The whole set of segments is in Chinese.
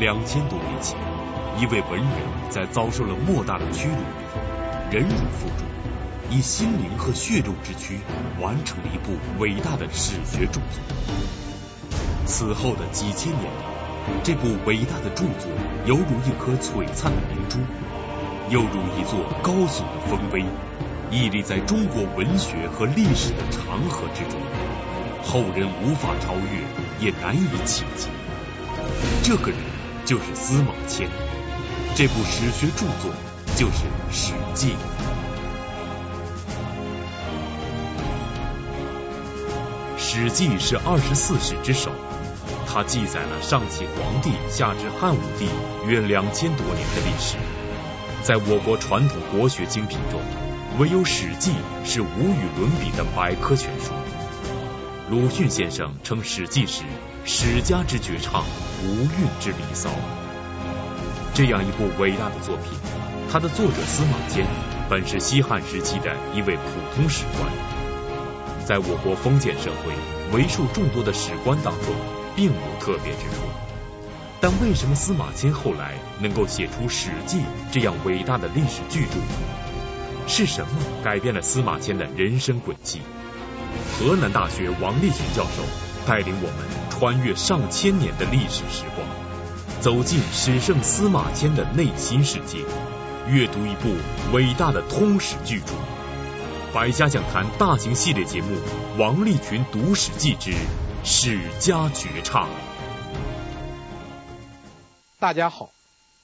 两千多年前，一位文人在遭受了莫大的屈辱以后，忍辱负重，以心灵和血肉之躯完成了一部伟大的史学著作。此后的几千年里，这部伟大的著作犹如一颗璀璨的明珠，又如一座高耸的丰碑，屹立在中国文学和历史的长河之中，后人无法超越，也难以企及。这个人就是司马迁，这部史学著作就是《史记》。《史记》是二十四史之首，它记载了上启皇帝下至汉武帝约两千多年的历史。在我国传统国学精品中，唯有《史记》是无与伦比的百科全书。鲁迅先生称《史记》是史家之绝唱，无韵之离骚。这样一部伟大的作品，它的作者司马迁本是西汉时期的一位普通史官，在我国封建社会为数众多的史官当中，并无特别之处。但为什么司马迁后来能够写出《史记》这样伟大的历史巨著？是什么改变了司马迁的人生轨迹？河南大学王立群教授带领我们穿越上千年的历史时光，走进史圣司马迁的内心世界，阅读一部伟大的通史巨著。百家讲坛大型系列节目《王立群读史记之史家绝唱》。大家好，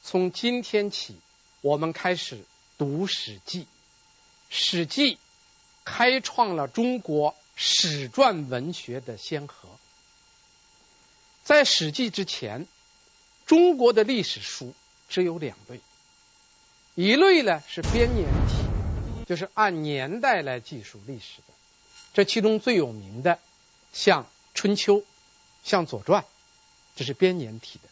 从今天起，我们开始读《史记》。《史记》开创了中国史传文学的先河。在《史记》之前，中国的历史书只有两类，一类呢是编年体，就是按年代来记述历史的，这其中最有名的像《春秋》、像《左传》，这是编年体的。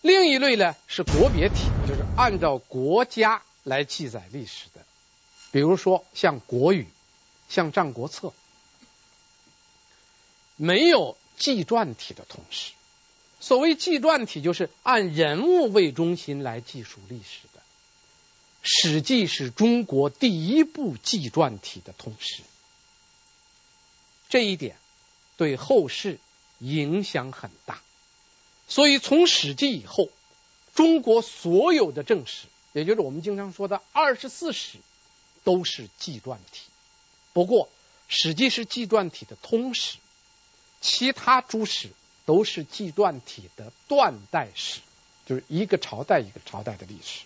另一类呢是国别体，就是按照国家来记载历史的，比如说像《国语》、像《战国策》，没有纪传体的通史。所谓纪传体，就是按人物为中心来记述历史的。《史记》是中国第一部纪传体的通史，这一点对后世影响很大。所以，从《史记》以后，中国所有的正史，也就是我们经常说的二十四史，都是纪传体。不过，《史记》是纪传体的通史，其他诸史都是纪传体的断代史，就是一个朝代一个朝代的历史。《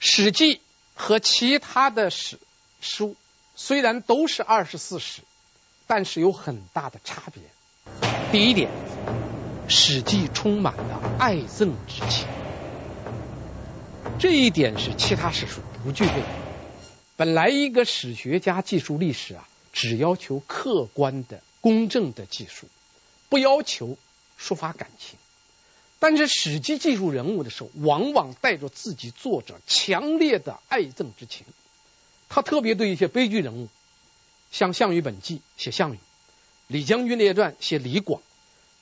史记》和其他的史书虽然都是二十四史，但是有很大的差别。第一点。《史记》充满了爱憎之情，这一点是其他史书不具备的。本来一个史学家记述历史啊，只要求客观的、公正的记述，不要求抒发感情。但是《史记》记述人物的时候，往往带着自己作者强烈的爱憎之情。他特别对一些悲剧人物，像《项羽本纪》写项羽，《李将军列传》写李广。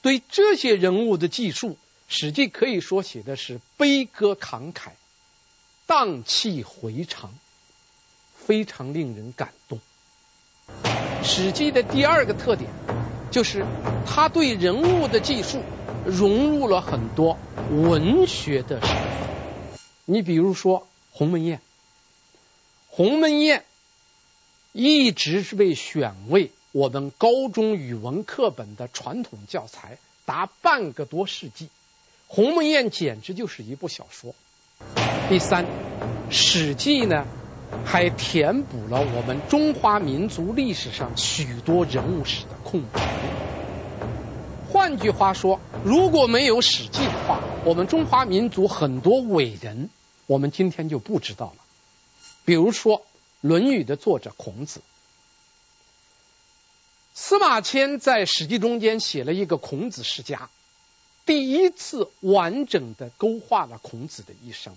对这些人物的记述，《史记》可以说写的是悲歌慷慨、荡气回肠，非常令人感动。《史记》的第二个特点就是，他对人物的记述融入了很多文学的手法。你比如说鸿门宴，鸿门宴一直是被选为。我们高中语文课本的传统教材达半个多世纪，《鸿门宴》简直就是一部小说。第三，《史记》呢还填补了我们中华民族历史上许多人物史的空白。换句话说，如果没有《史记》的话，我们中华民族很多伟人，我们今天就不知道了。比如说，《论语》的作者孔子。司马迁在《史记》中间写了一个孔子世家，第一次完整的勾画了孔子的一生。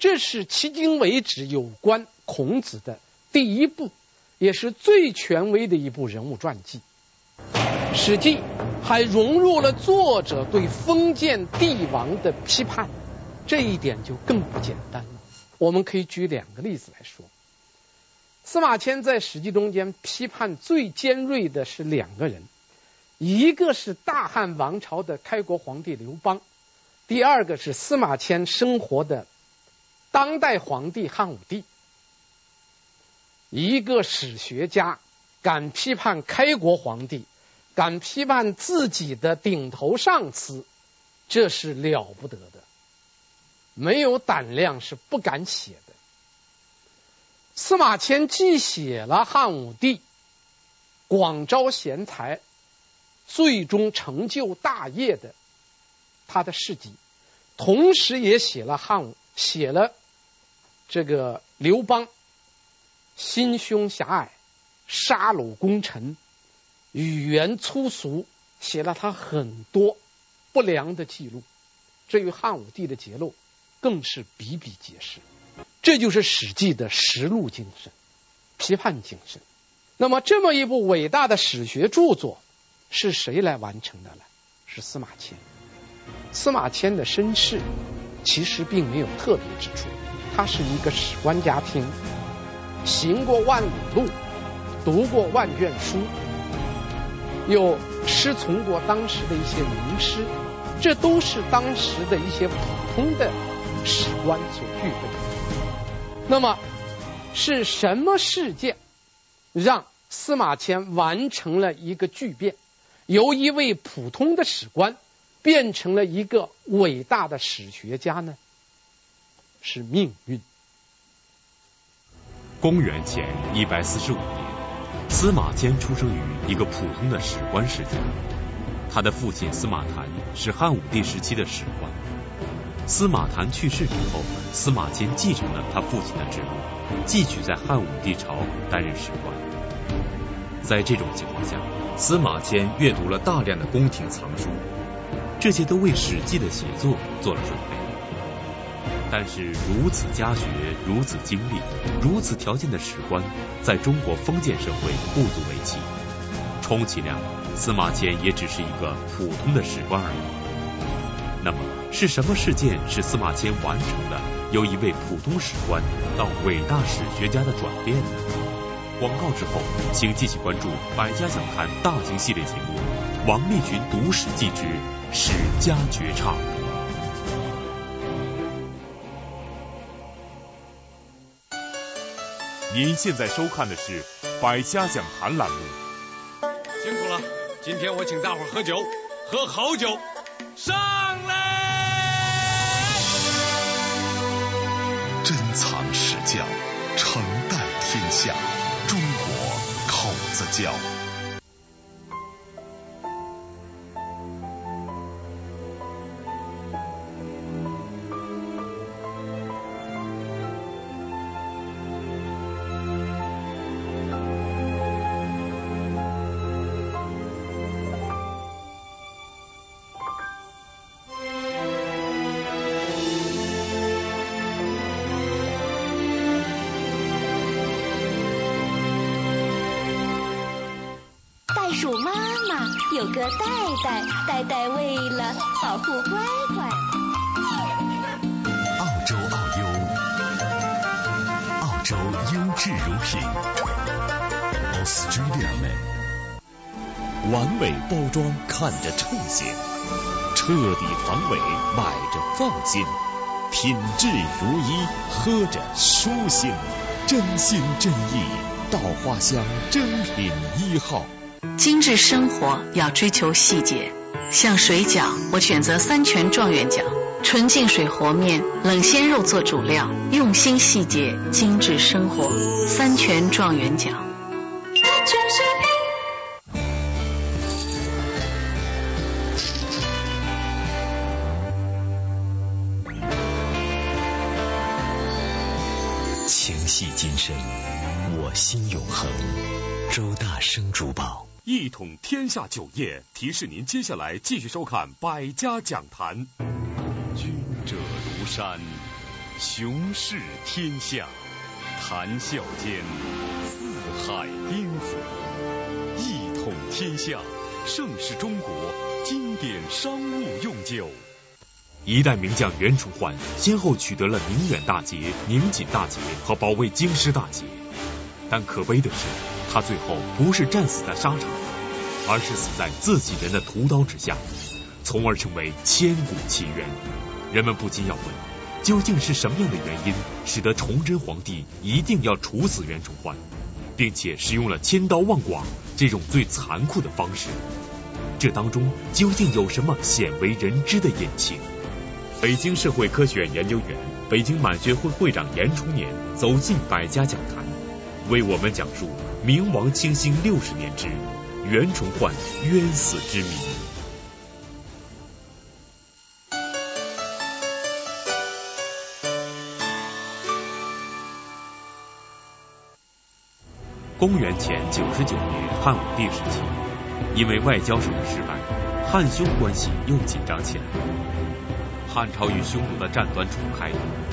这是迄今为止有关孔子的第一部，也是最权威的一部人物传记。《史记》还融入了作者对封建帝王的批判，这一点就更不简单了。我们可以举两个例子来说。司马迁在《史记》中间批判最尖锐的是两个人，一个是大汉王朝的开国皇帝刘邦，第二个是司马迁生活的当代皇帝汉武帝。一个史学家敢批判开国皇帝，敢批判自己的顶头上司，这是了不得的。没有胆量是不敢写的。司马迁既写了汉武帝广招贤才，最终成就大业的他的事迹，同时也写了汉武写了这个刘邦心胸狭隘、杀戮功臣、语言粗俗，写了他很多不良的记录。至于汉武帝的节录，更是比比皆是。这就是《史记》的实录精神、批判精神。那么，这么一部伟大的史学著作是谁来完成的呢？是司马迁。司马迁的身世其实并没有特别之处，他是一个史官家庭，行过万里路，读过万卷书，又师从过当时的一些名师，这都是当时的一些普通的史官所具备的。那么是什么事件让司马迁完成了一个巨变，由一位普通的史官变成了一个伟大的史学家呢？是命运。公元前一百四十五年，司马迁出生于一个普通的史官世家，他的父亲司马谈是汉武帝时期的史官。司马谈去世之后，司马迁继承了他父亲的职务，继续在汉武帝朝担任史官。在这种情况下，司马迁阅读了大量的宫廷藏书，这些都为《史记》的写作做了准备。但是，如此家学、如此经历、如此条件的史官，在中国封建社会不足为奇。充其量，司马迁也只是一个普通的史官而已。那么，是什么事件使司马迁完成了由一位普通史官到伟大史学家的转变呢？广告之后，请继续关注《百家讲坛》大型系列节目《王立群读史记之史家绝唱》。您现在收看的是《百家讲坛》栏目。辛苦了，今天我请大伙喝酒，喝好酒，上来！珍藏史教，承代天下。中国口子窖。完美包装看着称心，彻底防伪买着放心，品质如一喝着舒心，真心真意稻花香珍品一号。精致生活要追求细节，像水饺，我选择三全状元饺，纯净水和面，冷鲜肉做主料，用心细节，精致生活，三全状元饺。情系今生，我心永恒。周大生珠宝。一统天下酒业提示您，接下来继续收看《百家讲坛》。君者如山，雄视天下，谈笑间，四海颠覆。一统天下，盛世中国经典商务用酒。一代名将袁崇焕先后取得了宁远大捷、宁锦大捷和保卫京师大捷，但可悲的是，他最后不是战死在沙场，而是死在自己人的屠刀之下，从而成为千古奇冤。人们不禁要问：究竟是什么样的原因，使得崇祯皇帝一定要处死袁崇焕？并且使用了千刀万剐这种最残酷的方式，这当中究竟有什么鲜为人知的隐情？北京社会科学院研究员、北京满学会会长严崇年走进百家讲坛，为我们讲述明王清兴六十年之袁崇焕冤死之谜。公元前九十九年，汉武帝时期，因为外交上的失败，汉匈关系又紧张起来。汉朝与匈奴的战端初开，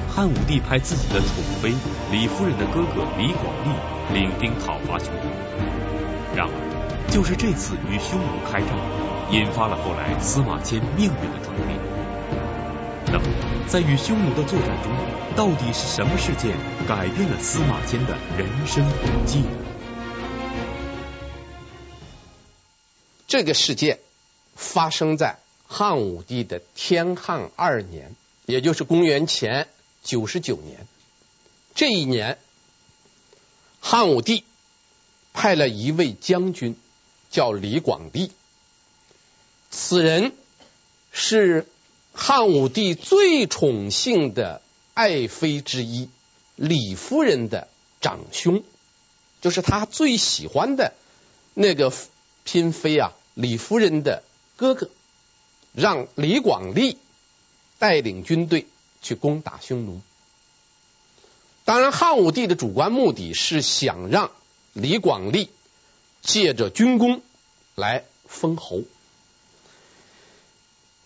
汉武帝派自己的宠妃李夫人的哥哥李广利领兵讨伐匈奴。然而，就是这次与匈奴开战，引发了后来司马迁命运的转变。那么，在与匈奴的作战中，到底是什么事件改变了司马迁的人生轨迹呢？这个事件发生在汉武帝的天汉二年，也就是公元前九十九年。这一年，汉武帝派了一位将军，叫李广利。此人是汉武帝最宠幸的爱妃之一，李夫人的长兄，就是他最喜欢的那个。嫔妃啊，李夫人的哥哥，让李广利带领军队去攻打匈奴。当然，汉武帝的主观目的是想让李广利借着军功来封侯，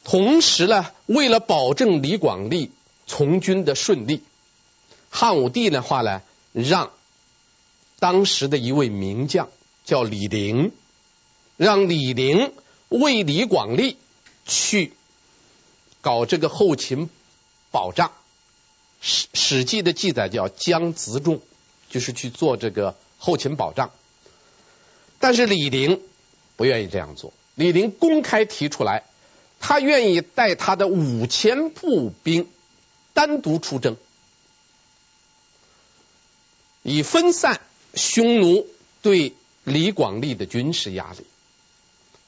同时呢，为了保证李广利从军的顺利，汉武帝的话呢，让当时的一位名将叫李陵。让李陵为李广利去搞这个后勤保障，《史史记》的记载叫将辎重，就是去做这个后勤保障。但是李陵不愿意这样做，李陵公开提出来，他愿意带他的五千步兵单独出征，以分散匈奴对李广利的军事压力。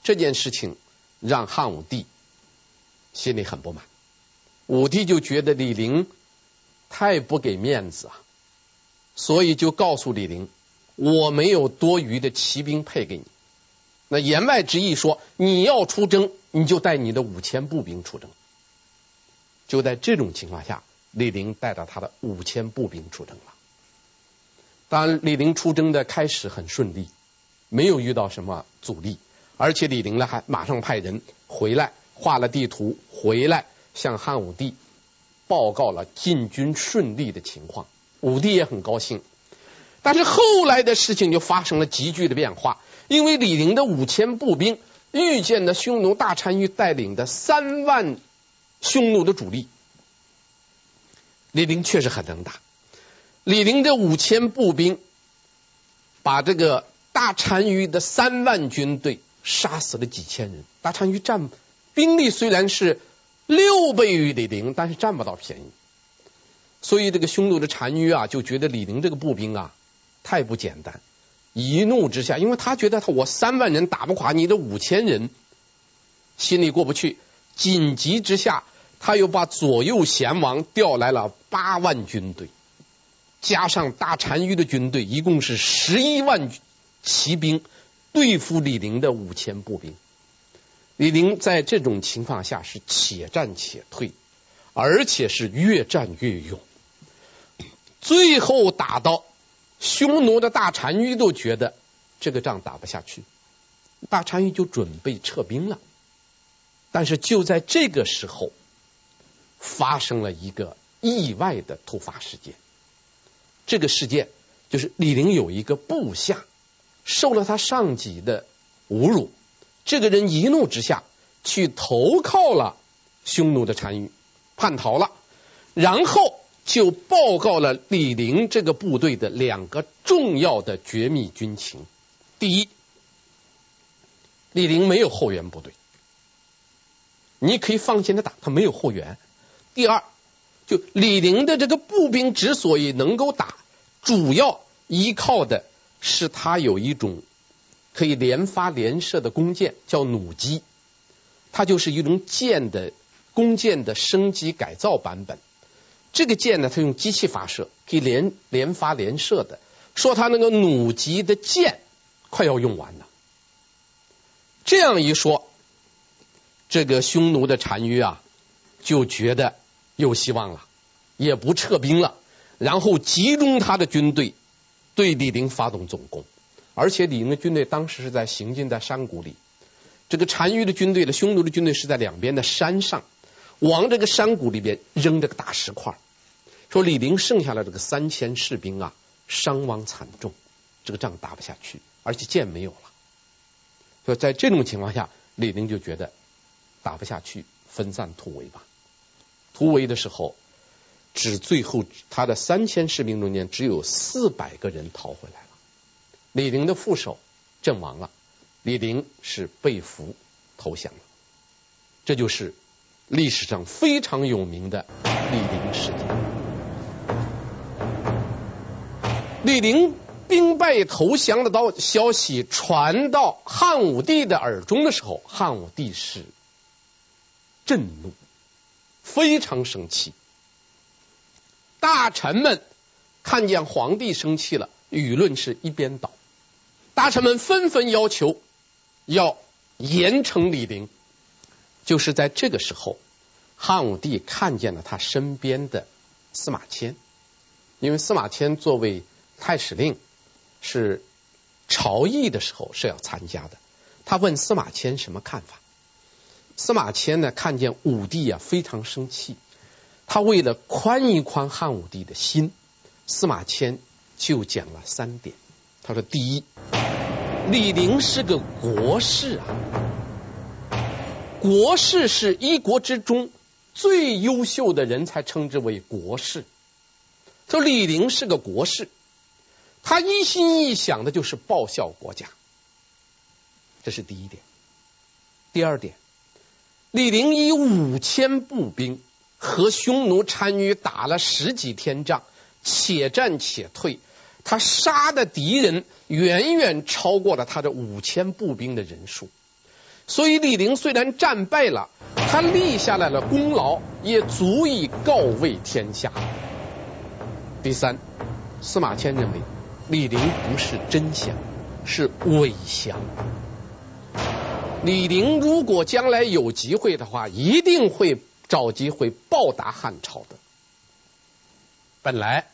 这件事情让汉武帝心里很不满，武帝就觉得李陵太不给面子啊，所以就告诉李陵，我没有多余的骑兵配给你。那言外之意说，你要出征，你就带你的五千步兵出征。就在这种情况下，李陵带着他的五千步兵出征了。当，李陵出征的开始很顺利，没有遇到什么阻力。而且李陵呢，还马上派人回来画了地图，回来向汉武帝报告了进军顺利的情况。武帝也很高兴，但是后来的事情就发生了急剧的变化，因为李陵的五千步兵遇见了匈奴大单于带领的三万匈奴的主力。李陵确实很能打，李陵的五千步兵把这个大单于的三万军队。杀死了几千人，大单于占兵力虽然是六倍于李陵，但是占不到便宜。所以这个匈奴的单于啊，就觉得李陵这个步兵啊太不简单，一怒之下，因为他觉得他我三万人打不垮你的五千人，心里过不去。紧急之下，他又把左右贤王调来了八万军队，加上大单于的军队，一共是十一万骑兵。对付李陵的五千步兵，李陵在这种情况下是且战且退，而且是越战越勇，最后打到匈奴的大单于都觉得这个仗打不下去，大单于就准备撤兵了。但是就在这个时候，发生了一个意外的突发事件。这个事件就是李陵有一个部下。受了他上级的侮辱，这个人一怒之下去投靠了匈奴的单于，叛逃了，然后就报告了李陵这个部队的两个重要的绝密军情。第一，李陵没有后援部队，你可以放心的打，他没有后援。第二，就李陵的这个步兵之所以能够打，主要依靠的是他有一种可以连发连射的弓箭，叫弩机，它就是一种箭的弓箭的升级改造版本。这个箭呢，它用机器发射，可以连连发连射的。说他那个弩机的箭快要用完了。这样一说，这个匈奴的单于啊，就觉得。有希望了，也不撤兵了，然后集中他的军队对李陵发动总攻，而且李陵的军队当时是在行进在山谷里，这个单于的军队的匈奴的军队是在两边的山上，往这个山谷里边扔这个大石块，说李陵剩下了这个三千士兵啊，伤亡惨重，这个仗打不下去，而且箭没有了，所以在这种情况下，李陵就觉得打不下去，分散突围吧。突围的时候，只最后他的三千士兵中间只有四百个人逃回来了。李陵的副手阵亡了，李陵是被俘投降了。这就是历史上非常有名的李陵事件。李陵兵败投降的到消息传到汉武帝的耳中的时候，汉武帝是震怒。非常生气，大臣们看见皇帝生气了，舆论是一边倒。大臣们纷纷要求要严惩李陵。就是在这个时候，汉武帝看见了他身边的司马迁，因为司马迁作为太史令，是朝议的时候是要参加的。他问司马迁什么看法？司马迁呢，看见武帝啊非常生气，他为了宽一宽汉武帝的心，司马迁就讲了三点。他说：第一，李陵是个国士啊，国士是一国之中最优秀的人才称之为国士。说李陵是个国士，他一心一想的就是报效国家，这是第一点。第二点。李陵以五千步兵和匈奴单于打了十几天仗，且战且退，他杀的敌人远远超过了他的五千步兵的人数，所以李陵虽然战败了，他立下来了功劳，也足以告慰天下。第三，司马迁认为李陵不是真降，是伪降。李陵如果将来有机会的话，一定会找机会报答汉朝的。本来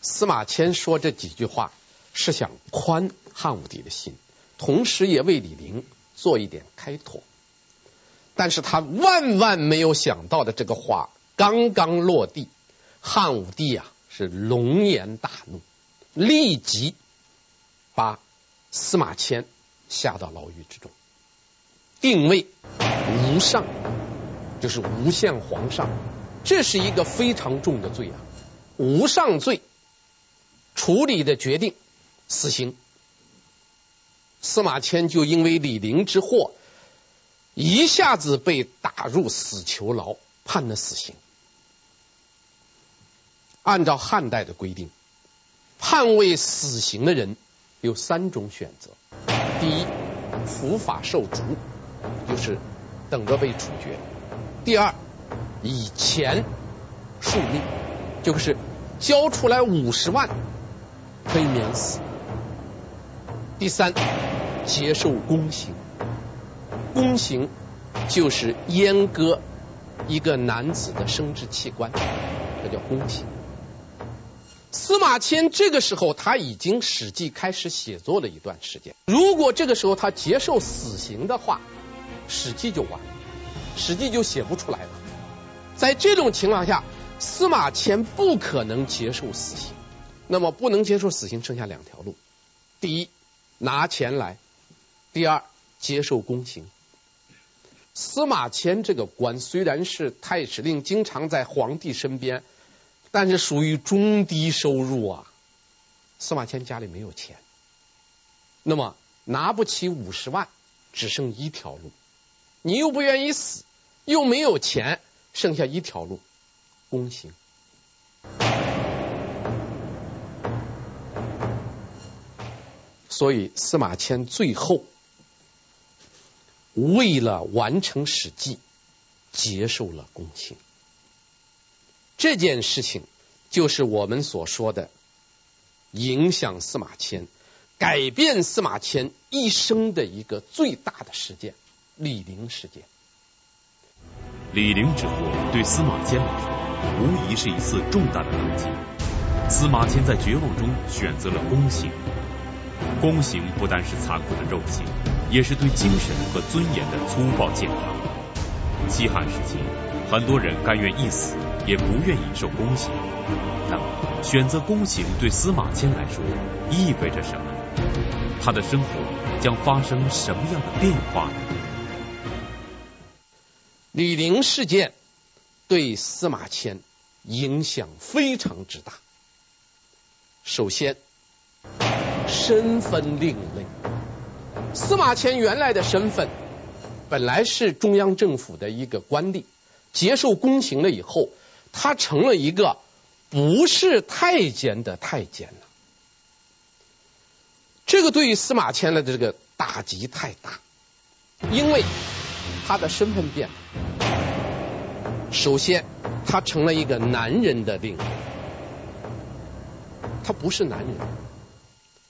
司马迁说这几句话是想宽汉武帝的心，同时也为李陵做一点开脱。但是他万万没有想到的这个话刚刚落地，汉武帝啊是龙颜大怒，立即把司马迁下到牢狱之中。定位无上，就是诬陷皇上，这是一个非常重的罪啊！无上罪处理的决定死刑。司马迁就因为李陵之祸，一下子被打入死囚牢，判了死刑。按照汉代的规定，判为死刑的人有三种选择：第一，伏法受逐。就是等着被处决。第二，以钱赎命，就是交出来五十万可以免死。第三，接受宫刑，宫刑就是阉割一个男子的生殖器官，这叫宫刑。司马迁这个时候他已经《史记》开始写作了一段时间，如果这个时候他接受死刑的话，史记就完了，史记就写不出来了。在这种情况下，司马迁不可能接受死刑。那么不能接受死刑，剩下两条路：第一，拿钱来；第二，接受宫刑。司马迁这个官虽然是太史令，经常在皇帝身边，但是属于中低收入啊。司马迁家里没有钱，那么拿不起五十万，只剩一条路，你又不愿意死，又没有钱，剩下一条路，宫刑。所以司马迁最后为了完成《史记》，接受了宫刑。这件事情就是我们所说的影响司马迁、改变司马迁一生的一个最大的事件——李陵事件。李陵之祸对司马迁来说，无疑是一次重大的打击。司马迁在绝望中选择了宫刑。宫刑不但是残酷的肉刑，也是对精神和尊严的粗暴践踏。西汉时期，很多人甘愿一死，也不愿意受宫刑。那么，选择宫刑对司马迁来说意味着什么？他的生活将发生什么样的变化呢？李陵事件对司马迁影响非常之大。首先，身份另类。司马迁原来的身份本来是中央政府的一个官吏，接受宫刑了以后，他成了一个不是太监的太监了。这个对于司马迁的这个打击太大，因为他的身份变了。首先，他成了一个男人的另类，他不是男人。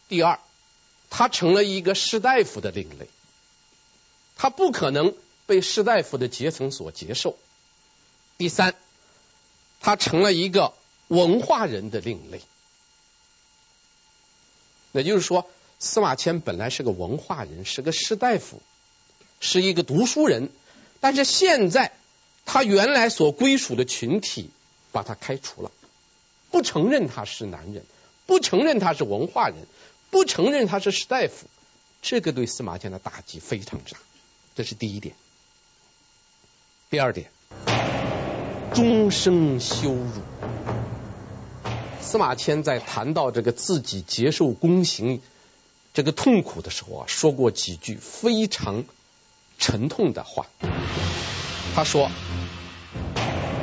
第二，他成了一个士大夫的另类，他不可能被士大夫的阶层所接受。第三，他成了一个文化人的另类。也就是说，司马迁本来是个文化人，是个士大夫，是一个读书人，但是现在他原来所归属的群体把他开除了，不承认他是男人，不承认他是文化人。不承认他是士大夫，这个对司马迁的打击非常大，这是第一点。第二点，终生羞辱。司马迁在谈到这个自己接受宫刑这个痛苦的时候啊，说过几句非常沉痛的话。他说：“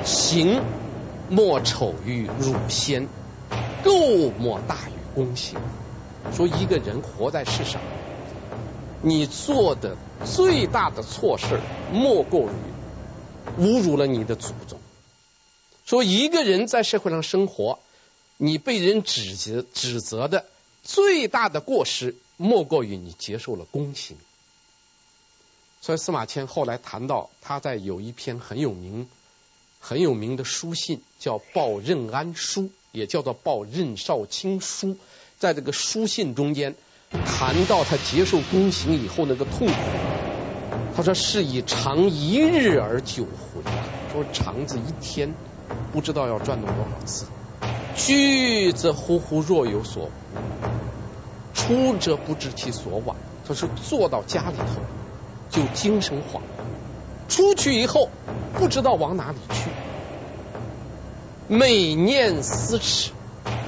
行莫丑于辱先，垢莫大于宫刑。”说一个人活在世上，你做的最大的错事莫过于侮辱了你的祖宗。说一个人在社会上生活，你被人指责指责的最大的过失莫过于你接受了宫刑。所以司马迁后来谈到，他在有一篇很有名很有名的书信，叫《报任安书》，也叫做《报任少卿书》。在这个书信中间谈到他接受宫刑以后那个痛苦，他说是以肠一日而久回，说肠子一天不知道要转动多少次，居则忽忽若有所无，出则不知其所往。他说坐到家里头就精神恍惚，出去以后不知道往哪里去，每念思耻。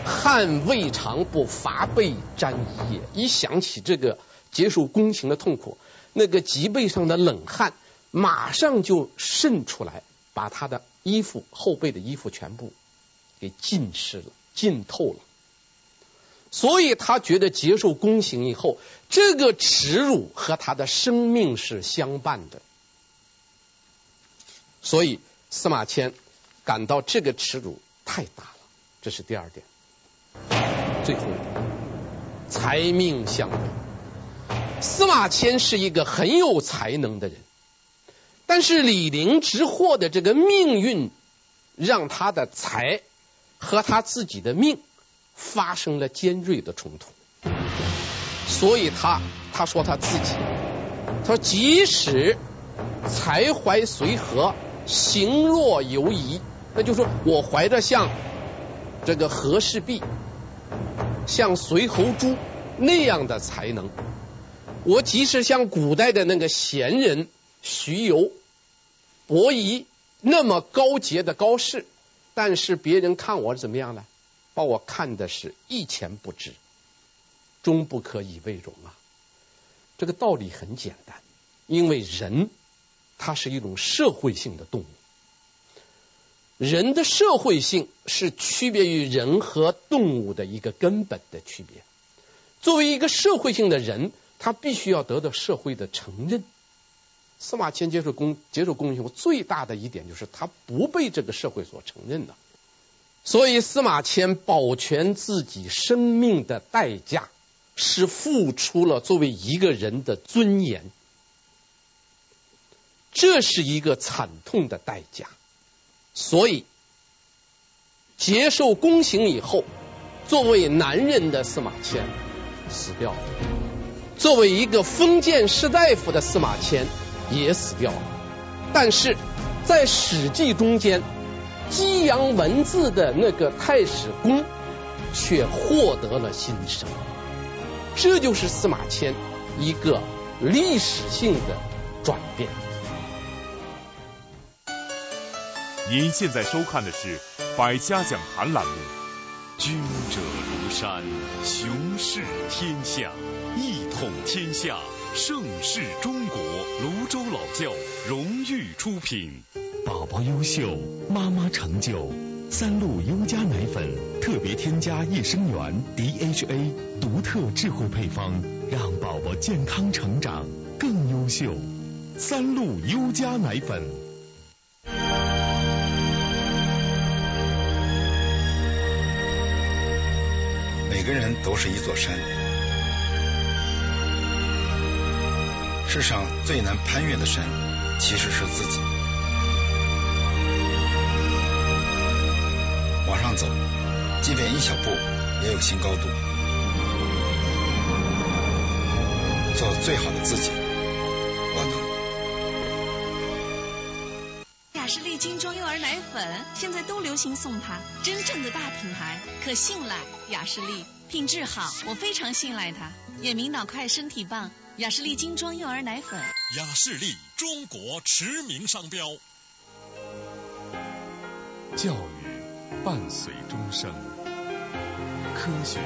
汗未尝不歏背沾衣也。一想起这个接受宫刑的痛苦，那个脊背上的冷汗马上就渗出来，把他的衣服后背的衣服全部给浸湿了、浸透了。所以他觉得接受宫刑以后，这个耻辱和他的生命是相伴的。所以司马迁感到这个耻辱太大了，这是第二点。最后，才命相违。司马迁是一个很有才能的人，但是李陵之祸的这个命运，让他的才和他自己的命发生了尖锐的冲突。所以他他说他自己，他说即使才怀随和，形若游移，那就说我怀着像这个和氏璧。像随侯珠那样的才能，我即使像古代的那个贤人徐游、伯夷那么高洁的高士，但是别人看我怎么样呢？把我看的是一钱不值，终不可以为荣啊！这个道理很简单，因为人它是一种社会性的动物，人的社会性是区别于人和动物的一个根本的区别。作为一个社会性的人，他必须要得到社会的承认。司马迁接受公接受公刑最大的一点就是他不被这个社会所承认的。所以，司马迁保全自己生命的代价是付出了作为一个人的尊严，这是一个惨痛的代价。所以，接受宫刑以后，作为男人的司马迁死掉了；作为一个封建士大夫的司马迁也死掉了。但是在《史记》中间。激扬文字的那个太史公却获得了新生，这就是司马迁一个历史性的转变。您现在收看的是《百家讲坛》栏目，君者如山，雄视天下，一统天下，盛世中国。泸州老窖荣誉出品。宝宝优秀，妈妈成就。三鹿优佳奶粉特别添加益生元 DHA，独特智慧配方，让宝宝健康成长更优秀。三鹿优佳奶粉。每个人都是一座山，世上最难攀越的山，其实是自己。往上走，即便一小步，也有新高度。做最好的自己，我能。雅士利精装幼儿奶粉现在都流行送它，真正的大品牌，可信赖。雅士利品质好，我非常信赖它。眼明脑快，身体棒。雅士利精装幼儿奶粉。雅士利，中国驰名商标。教育。伴随终生，科学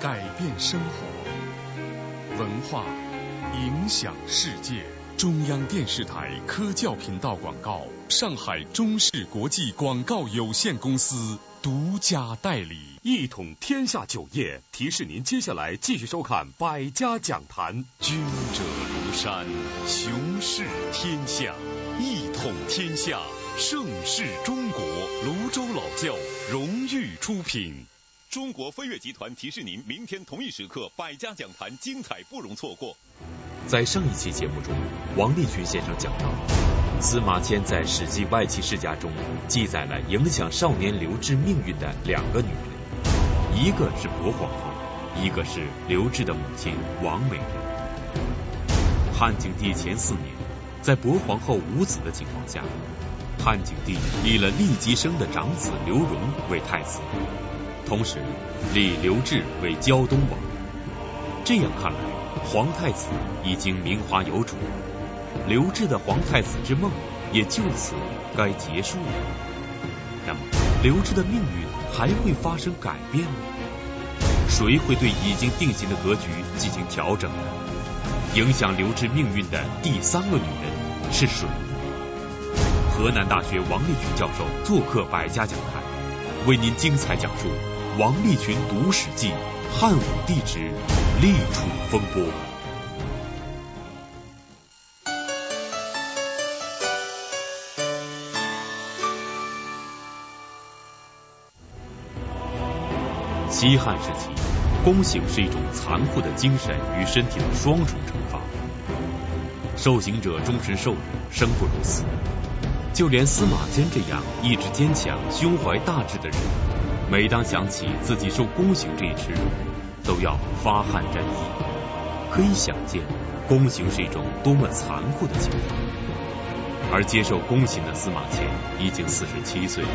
改变生活，文化影响世界。中央电视台科教频道广告，上海中视国际广告有限公司独家代理。一统天下酒业提示您接下来继续收看《百家讲坛》。君者如山，雄视天下，一统天下。盛世中国，泸州老窖荣誉出品。中国飞跃集团提示您，明天同一时刻，百家讲坛精彩不容错过。在上一期节目中，王立群先生讲到，司马迁在《史记外戚世家》中记载了影响少年刘志命运的两个女人，一个是薄皇后，一个是刘志的母亲王美人。汉景帝前四年，在薄皇后无子的情况下。汉景帝立了立即生的长子刘荣为太子，同时立刘志为胶东王。这样看来，皇太子已经名花有主，刘志的皇太子之梦也就此该结束了。那么，刘志的命运还会发生改变吗？谁会对已经定型的格局进行调整呢？影响刘志命运的第三个女人是谁？河南大学王立群教授做客百家讲坛，为您精彩讲述王立群读《史记》汉武帝之立储风波。西汉时期，宫刑是一种残酷的精神与身体的双重惩罚，受刑者终身受辱，生不如死。就连司马迁这样意志坚强、胸怀大志的人，每当想起自己受宫刑这一耻辱，都要发汗沾衣。可以想见，宫刑是一种多么残酷的经历。而接受宫刑的司马迁已经四十七岁，《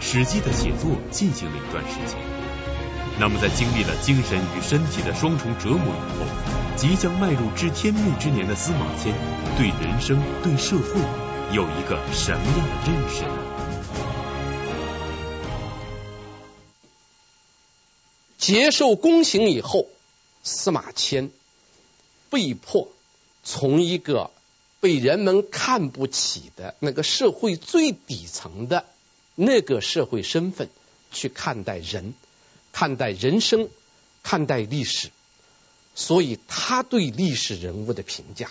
史记》的写作进行了一段时间。那么在经历了精神与身体的双重折磨以后，即将迈入知天命之年的司马迁，对人生、对社会有一个什么样的认识接受宫刑以后，司马迁被迫从一个被人们看不起的那个社会最底层的那个社会身份去看待人。看待人生，看待历史，所以他对历史人物的评价，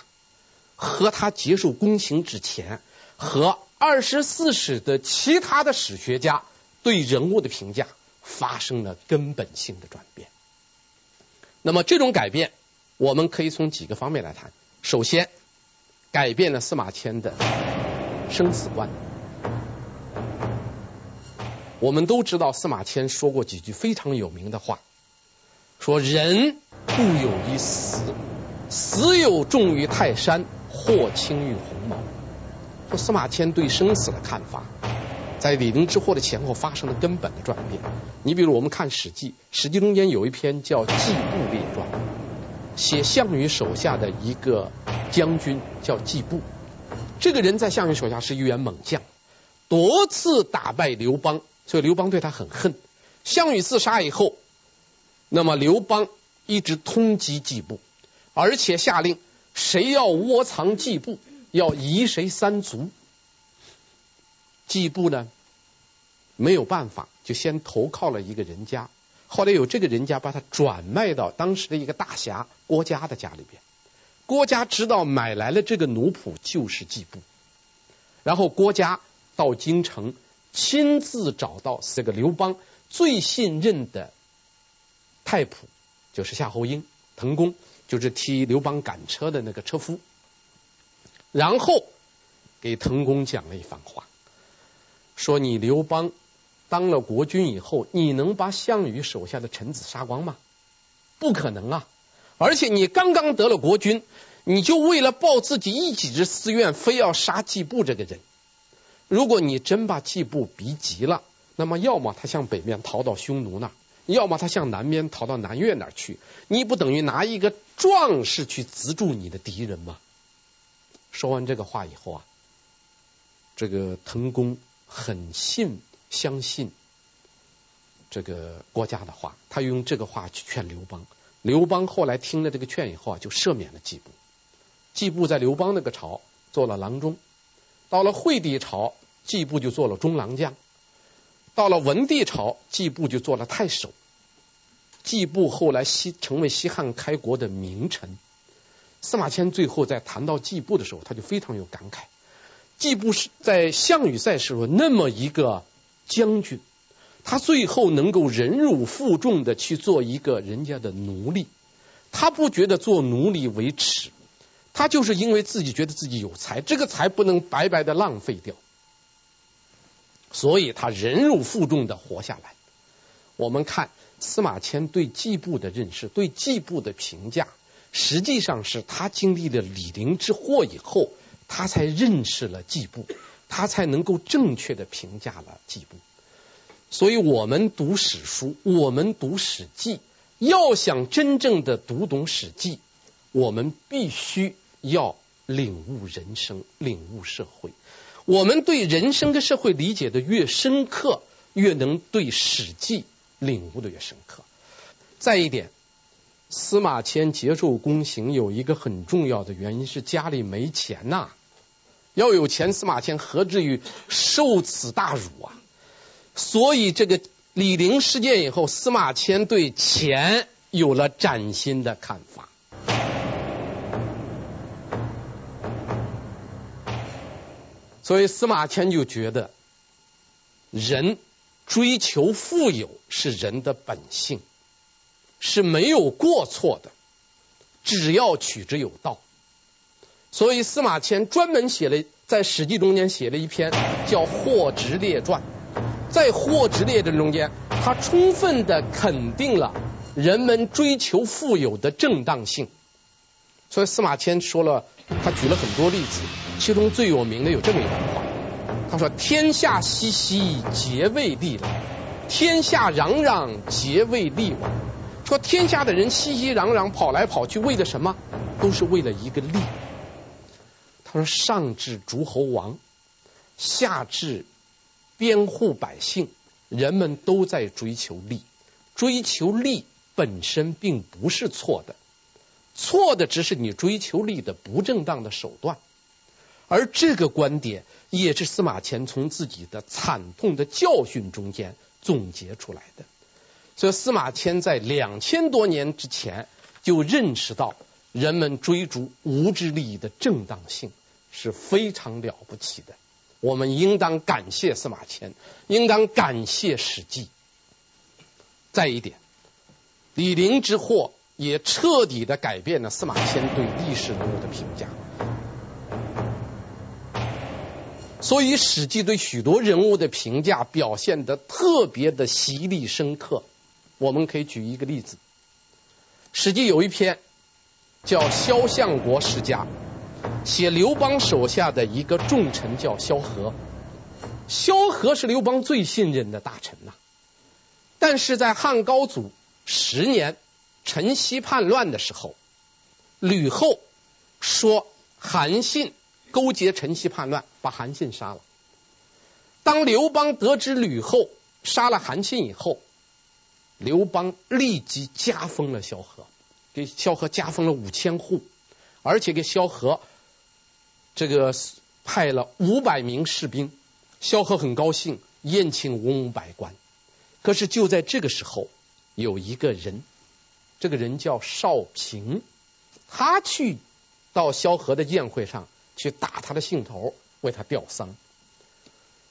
和他接受宫刑之前和二十四史的其他的史学家对人物的评价发生了根本性的转变。那么这种改变，我们可以从几个方面来谈。首先，改变了司马迁的生死观。我们都知道司马迁说过几句非常有名的话，说人固有一死，死有重于泰山，或轻于鸿毛。说司马迁对生死的看法，在李陵之祸的前后发生了根本的转变。你比如我们看《史记》，《史记》中间有一篇叫《季布列传》，写项羽手下的一个将军叫季布，这个人在项羽手下是一员猛将，多次打败刘邦。所以刘邦对他很恨。项羽自杀以后，那么刘邦一直通缉季布，而且下令谁要窝藏季布，要夷谁三族。季布呢没有办法，就先投靠了一个人家。后来有这个人家把他转卖到当时的一个大侠郭嘉的家里边。郭嘉知道买来了这个奴仆就是季布，然后郭嘉到京城。亲自找到这个刘邦最信任的太仆，就是夏侯婴，滕公，就是替刘邦赶车的那个车夫，然后给滕公讲了一番话，说你刘邦当了国君以后，你能把项羽手下的臣子杀光吗？不可能啊！而且你刚刚得了国君，你就为了报自己一己之私怨，非要杀季布这个人。如果你真把季布逼急了，那么要么他向北面逃到匈奴那儿，要么他向南边逃到南越那儿去，你不等于拿一个壮士去资助你的敌人吗？说完这个话以后啊，这个滕公很信相信这个国家的话，他用这个话去劝刘邦。刘邦后来听了这个劝以后啊，就赦免了季布。季布在刘邦那个朝做了郎中，到了惠帝朝。季布就做了中郎将，到了文帝朝，季布就做了太守。季布后来西成为西汉开国的名臣。司马迁最后在谈到季布的时候，他就非常有感慨。季布是在项羽在时候那么一个将军，他最后能够忍辱负重的去做一个人家的奴隶，他不觉得做奴隶为耻，他就是因为自己觉得自己有才，这个才不能白白的浪费掉。所以他忍辱负重的活下来。我们看司马迁对季布的认识，对季布的评价，实际上是他经历了李陵之祸以后，他才认识了季布，他才能够正确的评价了季布。所以我们读史书，我们读史记，要想真正的读懂史记，我们必须要领悟人生，领悟社会。我们对人生跟社会理解的越深刻，越能对《史记》领悟的越深刻。再一点，司马迁接受宫刑有一个很重要的原因是家里没钱呐、要有钱，司马迁何至于受此大辱啊？所以这个李陵事件以后，司马迁对钱有了崭新的看法。所以司马迁就觉得，人追求富有是人的本性，是没有过错的，只要取之有道。所以司马迁专门写了在《史记》中间写了一篇叫《货殖列传》，在《货殖列传》中间，他充分的肯定了人们追求富有的正当性。所以司马迁说了，他举了很多例子。其中最有名的有这么一段话，他说：“天下熙熙，皆为利来；天下攘攘，皆为利往。说天下的人熙熙攘攘跑来跑去，为了什么？都是为了一个利。他说：上至诸侯王，下至边户百姓，人们都在追求利。追求利本身并不是错的，错的只是你追求利的不正当的手段。而这个观点也是司马迁从自己的惨痛的教训中间总结出来的。所以司马迁在两千多年之前就认识到人们追逐无知利益的正当性是非常了不起的。我们应当感谢司马迁，应当感谢《史记》。再一点，李陵之祸也彻底的改变了司马迁对历史人物的评价。所以，《史记》对许多人物的评价表现的特别的犀利深刻。我们可以举一个例子，《史记》有一篇叫《萧相国世家》，写刘邦手下的一个重臣叫萧何。萧何是刘邦最信任的大臣呐，但是在汉高祖十年陈豨叛乱的时候，吕后说韩信。勾结陈豨叛乱，把韩信杀了。当刘邦得知吕后杀了韩信以后，刘邦立即加封了萧何，给萧何加封了五千户，而且给萧何这个派了五百名士兵。萧何很高兴，宴请文武百官。可是就在这个时候，有一个人，这个人叫邵平，他去到萧何的宴会上。去打他的兴头，为他吊丧，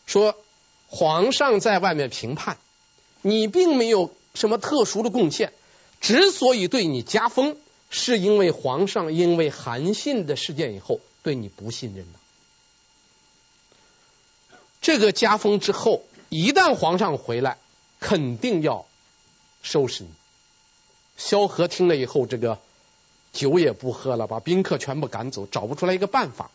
说皇上在外面评判，你并没有什么特殊的贡献，之所以对你加封，是因为皇上因为韩信的事件以后对你不信任了。这个加封之后，一旦皇上回来，肯定要收拾你。萧何听了以后，这个酒也不喝了，把宾客全部赶走，找不出来一个办法。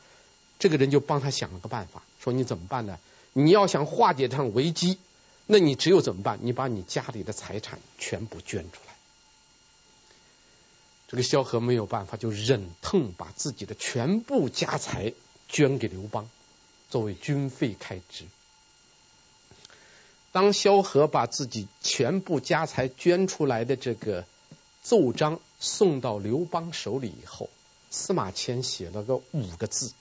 这个人就帮他想了个办法，说你怎么办呢？你要想化解这场危机，那你只有怎么办？你把你家里的财产全部捐出来。这个萧何没有办法，就忍痛把自己的全部家财捐给刘邦，作为军费开支。当萧何把自己全部家财捐出来的这个奏章送到刘邦手里以后，司马迁写了个五个字。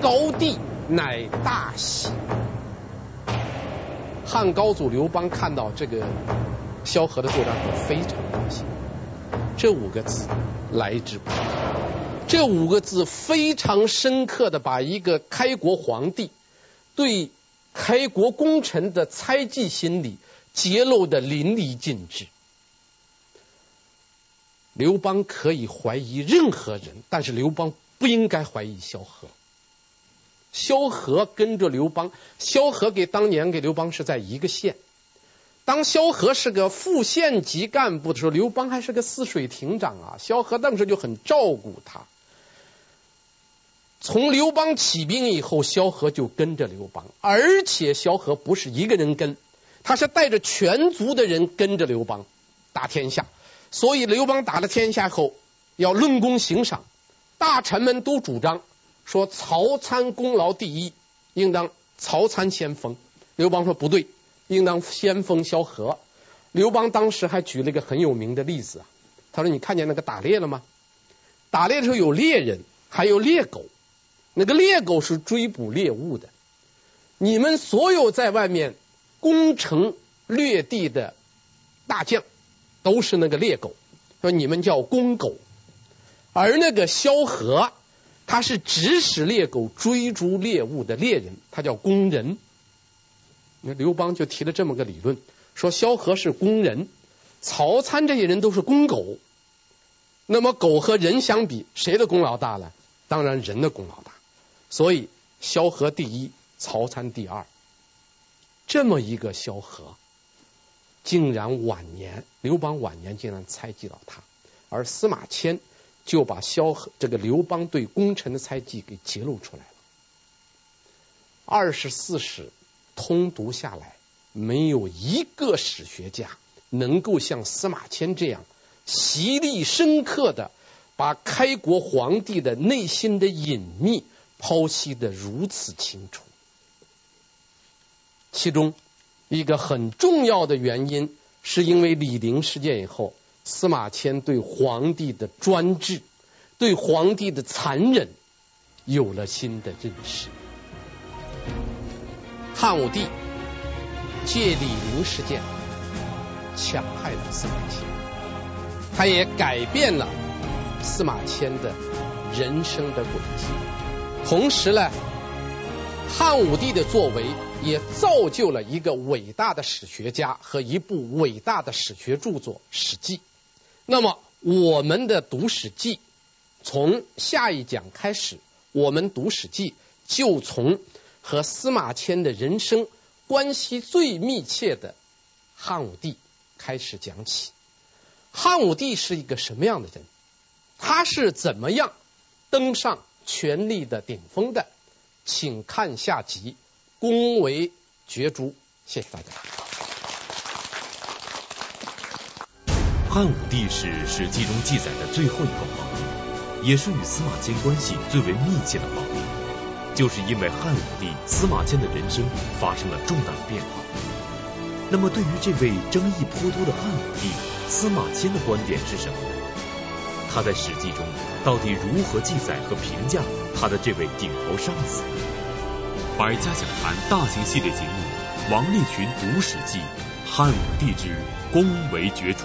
高帝乃大喜。汉高祖刘邦看到这个萧何的奏章，非常高兴。这五个字来之不易，这五个字非常深刻的把一个开国皇帝对开国功臣的猜忌心理揭露的淋漓尽致。刘邦可以怀疑任何人，但是刘邦。不应该怀疑萧何。萧何跟着刘邦，萧何给当年给刘邦是在一个县。当萧何是个副县级干部的时候，刘邦还是个泗水亭长啊。萧何当时就很照顾他。从刘邦起兵以后，萧何就跟着刘邦，而且萧何不是一个人跟，他是带着全族的人跟着刘邦打天下。所以刘邦打了天下后，要论功行赏。大臣们都主张说曹参功劳第一，应当曹参先封。刘邦说不对，应当先封萧何。刘邦当时还举了一个很有名的例子啊，他说：“你看见那个打猎了吗？打猎的时候有猎人，还有猎狗。那个猎狗是追捕猎物的。你们所有在外面攻城略地的大将，都是那个猎狗，说你们叫公狗。”而那个萧何，他是指使猎狗追逐猎物的猎人，他叫公人。那刘邦就提了这么个理论，说萧何是公人，曹参这些人都是公狗。那么狗和人相比，谁的功劳大了？当然人的功劳大。所以萧何第一，曹参第二。这么一个萧何，竟然晚年，刘邦晚年竟然猜忌到他，而司马迁。就把萧何这个刘邦对功臣的猜忌给揭露出来了。二十四史通读下来，没有一个史学家能够像司马迁这样犀利深刻的把开国皇帝的内心的隐秘剖析得如此清楚。其中一个很重要的原因，是因为李陵事件以后，司马迁对皇帝的专制、对皇帝的残忍有了新的认识。汉武帝借李陵事件抢害了司马迁，他也改变了司马迁的人生的轨迹。同时呢，汉武帝的作为也造就了一个伟大的史学家和一部伟大的史学著作《史记》。那么，我们的读《史记》，从下一讲开始，我们读《史记》就从。和司马迁的人生关系最密切的汉武帝开始讲起。汉武帝是一个什么样的人？他是怎么样登上权力的顶峰的？请看下集，恭为角逐。谢谢大家。汉武帝是《史记》中记载的最后一个皇帝，也是与司马迁关系最为密切的皇帝。就是因为汉武帝司马迁的人生发生了重大的变化。那么，对于这位争议颇多的汉武帝，司马迁的观点是什么呢？他在《史记》中到底如何记载和评价他的这位顶头上司？百家讲坛大型系列节目《王立群读史记·汉武帝之恭为角逐》。